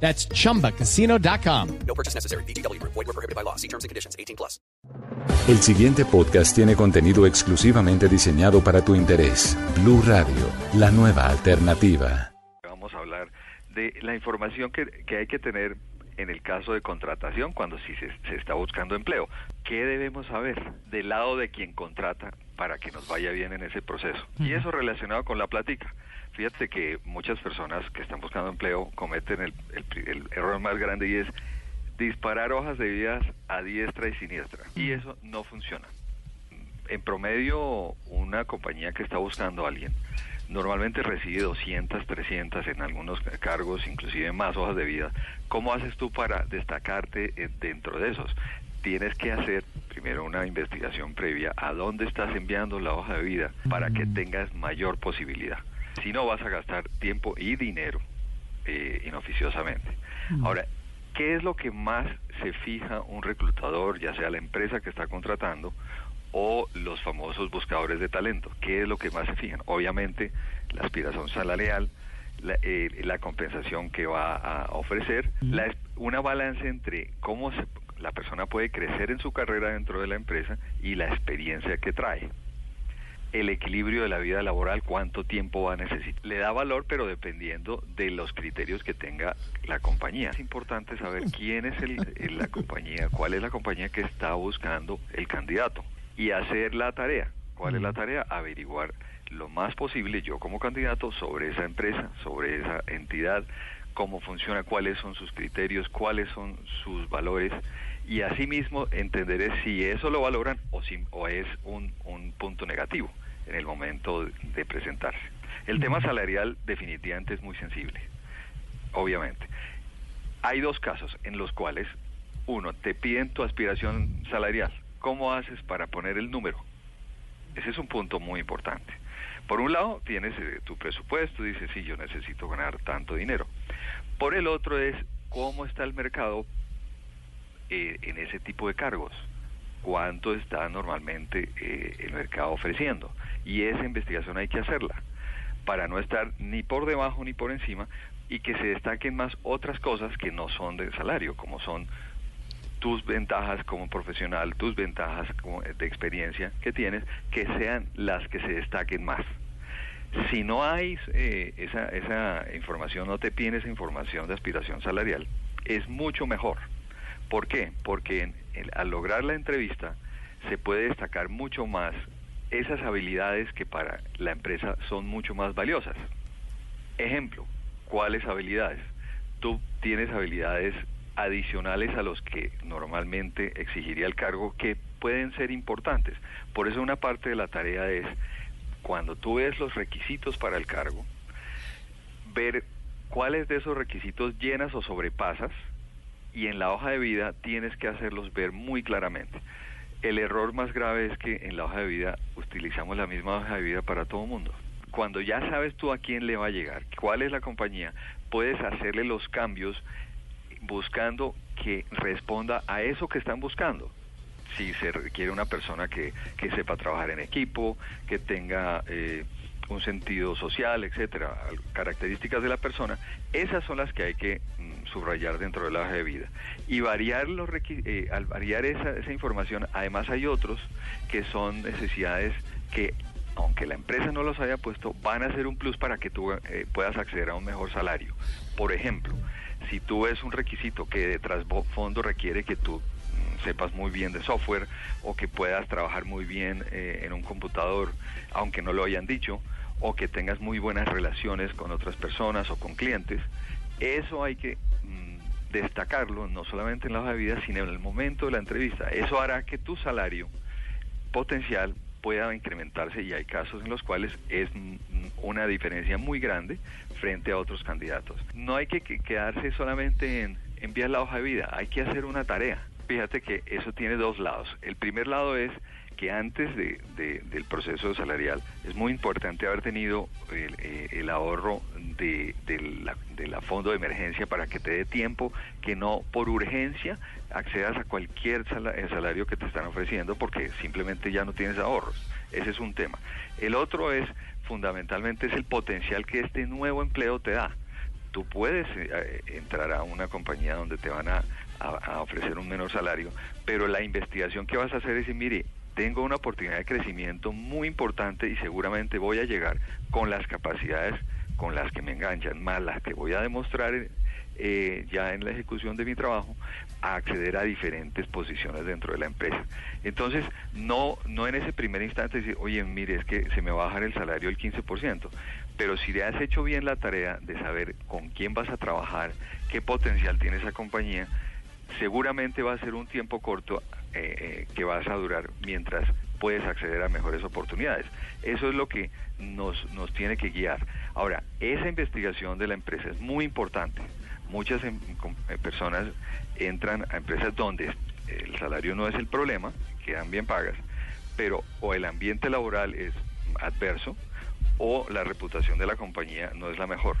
That's chumbacasino.com. No purchase necessary. BGW. Void were prohibited by law. See terms and conditions. 18 plus. El siguiente podcast tiene contenido exclusivamente diseñado para tu interés. Blue Radio, la nueva alternativa. Vamos a hablar de la información que, que hay que tener en el caso de contratación cuando sí se, se está buscando empleo. ¿Qué debemos saber del lado de quien contrata para que nos vaya bien en ese proceso? Y eso relacionado con la plática. Fíjate que muchas personas que están buscando empleo cometen el, el- el error más grande y es disparar hojas de vidas a diestra y siniestra. Y eso no funciona. En promedio, una compañía que está buscando a alguien normalmente recibe 200, 300 en algunos cargos, inclusive más hojas de vida. ¿Cómo haces tú para destacarte eh, dentro de esos? Tienes que hacer primero una investigación previa a dónde estás enviando la hoja de vida para que tengas mayor posibilidad. Si no, vas a gastar tiempo y dinero eh, inoficiosamente. Ahora, ¿qué es lo que más se fija un reclutador, ya sea la empresa que está contratando o los famosos buscadores de talento? ¿Qué es lo que más se fijan? Obviamente, la aspiración salarial, la, eh, la compensación que va a ofrecer, la es- una balance entre cómo se- la persona puede crecer en su carrera dentro de la empresa y la experiencia que trae el equilibrio de la vida laboral, cuánto tiempo va a necesitar. Le da valor, pero dependiendo de los criterios que tenga la compañía. Es importante saber quién es el, el- la compañía, cuál es la compañía que está buscando el candidato y hacer la tarea. ¿Cuál es la tarea? Averiguar lo más posible yo como candidato sobre esa empresa, sobre esa entidad, cómo funciona, cuáles son sus criterios, cuáles son sus valores y asimismo entenderé si eso lo valoran o, si, o es un, un punto negativo en el momento de, presentarse. El tema salarial definitivamente es muy sensible, obviamente. Hay dos casos en los cuales, uno, te piden tu aspiración salarial. ¿Cómo haces para poner el número? Ese es un punto muy importante. Por un lado, tienes eh, tu presupuesto, dices, sí, yo necesito ganar tanto dinero. Por el otro es cómo está el mercado eh, en ese tipo de cargos. ¿Cuánto está normalmente eh, el mercado ofreciendo? Y esa investigación hay que hacerla para no estar ni por debajo ni por encima y que se destaquen más otras cosas que no son de salario, como son tus ventajas como profesional, tus ventajas como de experiencia que tienes, que sean las que se destaquen más. Si no hay eh, esa, esa información, no te piden esa información de aspiración salarial, es mucho mejor. ¿Por qué? Porque en- al lograr la entrevista se puede destacar mucho más esas habilidades que para la empresa son mucho más valiosas. Ejemplo, ¿cuáles habilidades? Tú tienes habilidades adicionales a los que normalmente exigiría el cargo que pueden ser importantes. Por eso una parte de la tarea es, cuando tú ves los requisitos para el cargo, ver cuáles de esos requisitos llenas o sobrepasas y en la hoja de vida tienes que hacerlos ver muy claramente. El error más grave es que en la hoja de vida utilizamos la misma hoja de vida para todo el mundo. Cuando ya sabes tú a quién le va a llegar, cuál es la compañía, puedes hacerle los cambios buscando que responda a eso que están buscando. Si se requiere una persona que, que sepa trabajar en equipo, que tenga eh, un sentido social, etcétera, características de la persona, esas son las que hay que mm, subrayar dentro de la de vida. Y variar los eh, al variar esa, esa información, además hay otros que son necesidades que aunque la empresa no los haya puesto, van a ser un plus para que tú eh, puedas acceder a un mejor salario. Por ejemplo, si tú ves un requisito que de trasfondo requiere que tú mm, sepas muy bien de software o que puedas trabajar muy bien eh, en un computador, aunque no lo hayan dicho, o que tengas muy buenas relaciones con otras personas o con clientes, eso hay que mm, destacarlo no solamente en la hoja de vida, sino en el momento de la entrevista. Eso hará que tu salario potencial pueda incrementarse y hay casos en los cuales es mm, una diferencia muy grande frente a otros candidatos. No hay que que quedarse solamente en enviar la hoja de vida, hay que hacer una tarea. Fíjate que eso tiene dos lados. El primer lado es que antes de, del proceso salarial es muy importante haber tenido el, eh, ahorro de, la, de, la, fondo de emergencia para que te dé tiempo que no por urgencia accedas a cualquier salario que te están ofreciendo porque simplemente ya no tienes ahorros. Ese es un tema. El otro es, fundamentalmente, es el potencial que este nuevo empleo te da. Tú puedes eh, entrar a una compañía donde te van a, a, ofrecer un menor salario, pero la investigación que vas a hacer es decir, mire, tengo una oportunidad de crecimiento muy importante y seguramente voy a llegar con las capacidades con las que me enganchan, más las que voy a demostrar eh, ya en la ejecución de mi trabajo, a acceder a diferentes posiciones dentro de la empresa. Entonces, no, no en ese primer instante decir, oye, mire, es que se me va a bajar el salario el 15%, pero si le has hecho bien la tarea de saber con quién vas a trabajar, qué potencial tiene esa compañía, seguramente va a ser un tiempo corto eh, eh, que vas a durar mientras puedes acceder a mejores oportunidades. Eso es lo que nos, nos tiene que guiar. Ahora, esa investigación de la empresa es muy importante. Muchas em, eh, personas entran a empresas donde el salario no es el problema, quedan bien pagas, pero o el ambiente laboral es adverso o la reputación de la compañía no es la mejor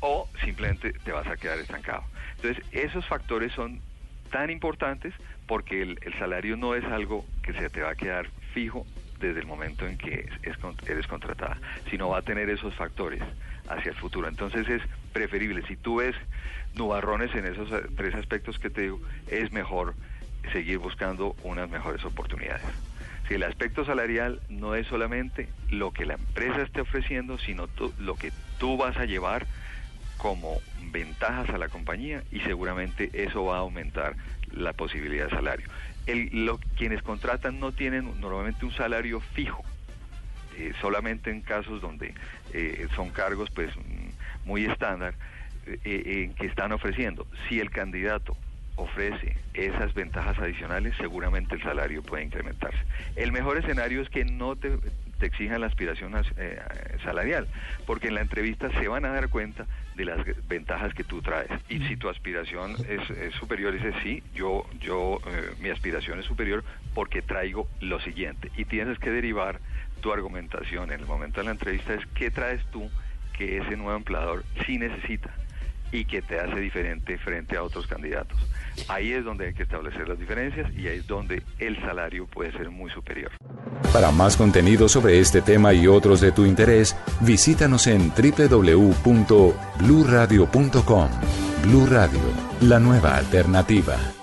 o simplemente te vas a quedar estancado. Entonces, esos factores son tan importantes porque el, salario no es algo que se te va a quedar fijo desde el momento en que eres contratada, sino va a tener esos factores hacia el futuro. Entonces es preferible, si tú ves nubarrones en esos eh, tres aspectos que te digo, es mejor seguir buscando unas mejores oportunidades. Si el aspecto salarial no es solamente lo que la empresa esté ofreciendo, sino lo que tú vas a llevar como ventajas a la compañía y seguramente eso va a aumentar la posibilidad de salario. El, quienes contratan no tienen normalmente un salario fijo, eh, solamente en casos donde eh, son cargos pues muy estándar eh, que están ofreciendo. Si el candidato ofrece esas ventajas adicionales, seguramente el salario puede incrementarse. El mejor escenario es que no te, te exijan la aspiración eh, salarial, porque en la entrevista se van a dar cuenta de las ventajas que tú traes. Y si tu aspiración es, superior, dice sí, yo, yo, eh, mi aspiración es superior porque traigo lo siguiente. Y tienes que derivar tu argumentación en el momento de la entrevista es qué traes tú que ese nuevo empleador sí necesita y que te hace diferente frente a otros candidatos. Ahí es donde hay que establecer las diferencias y ahí es donde el salario puede ser muy superior. Para más contenido sobre este tema y otros de tu interés, visítanos en www.bluradio.com. Blu Radio, la nueva alternativa.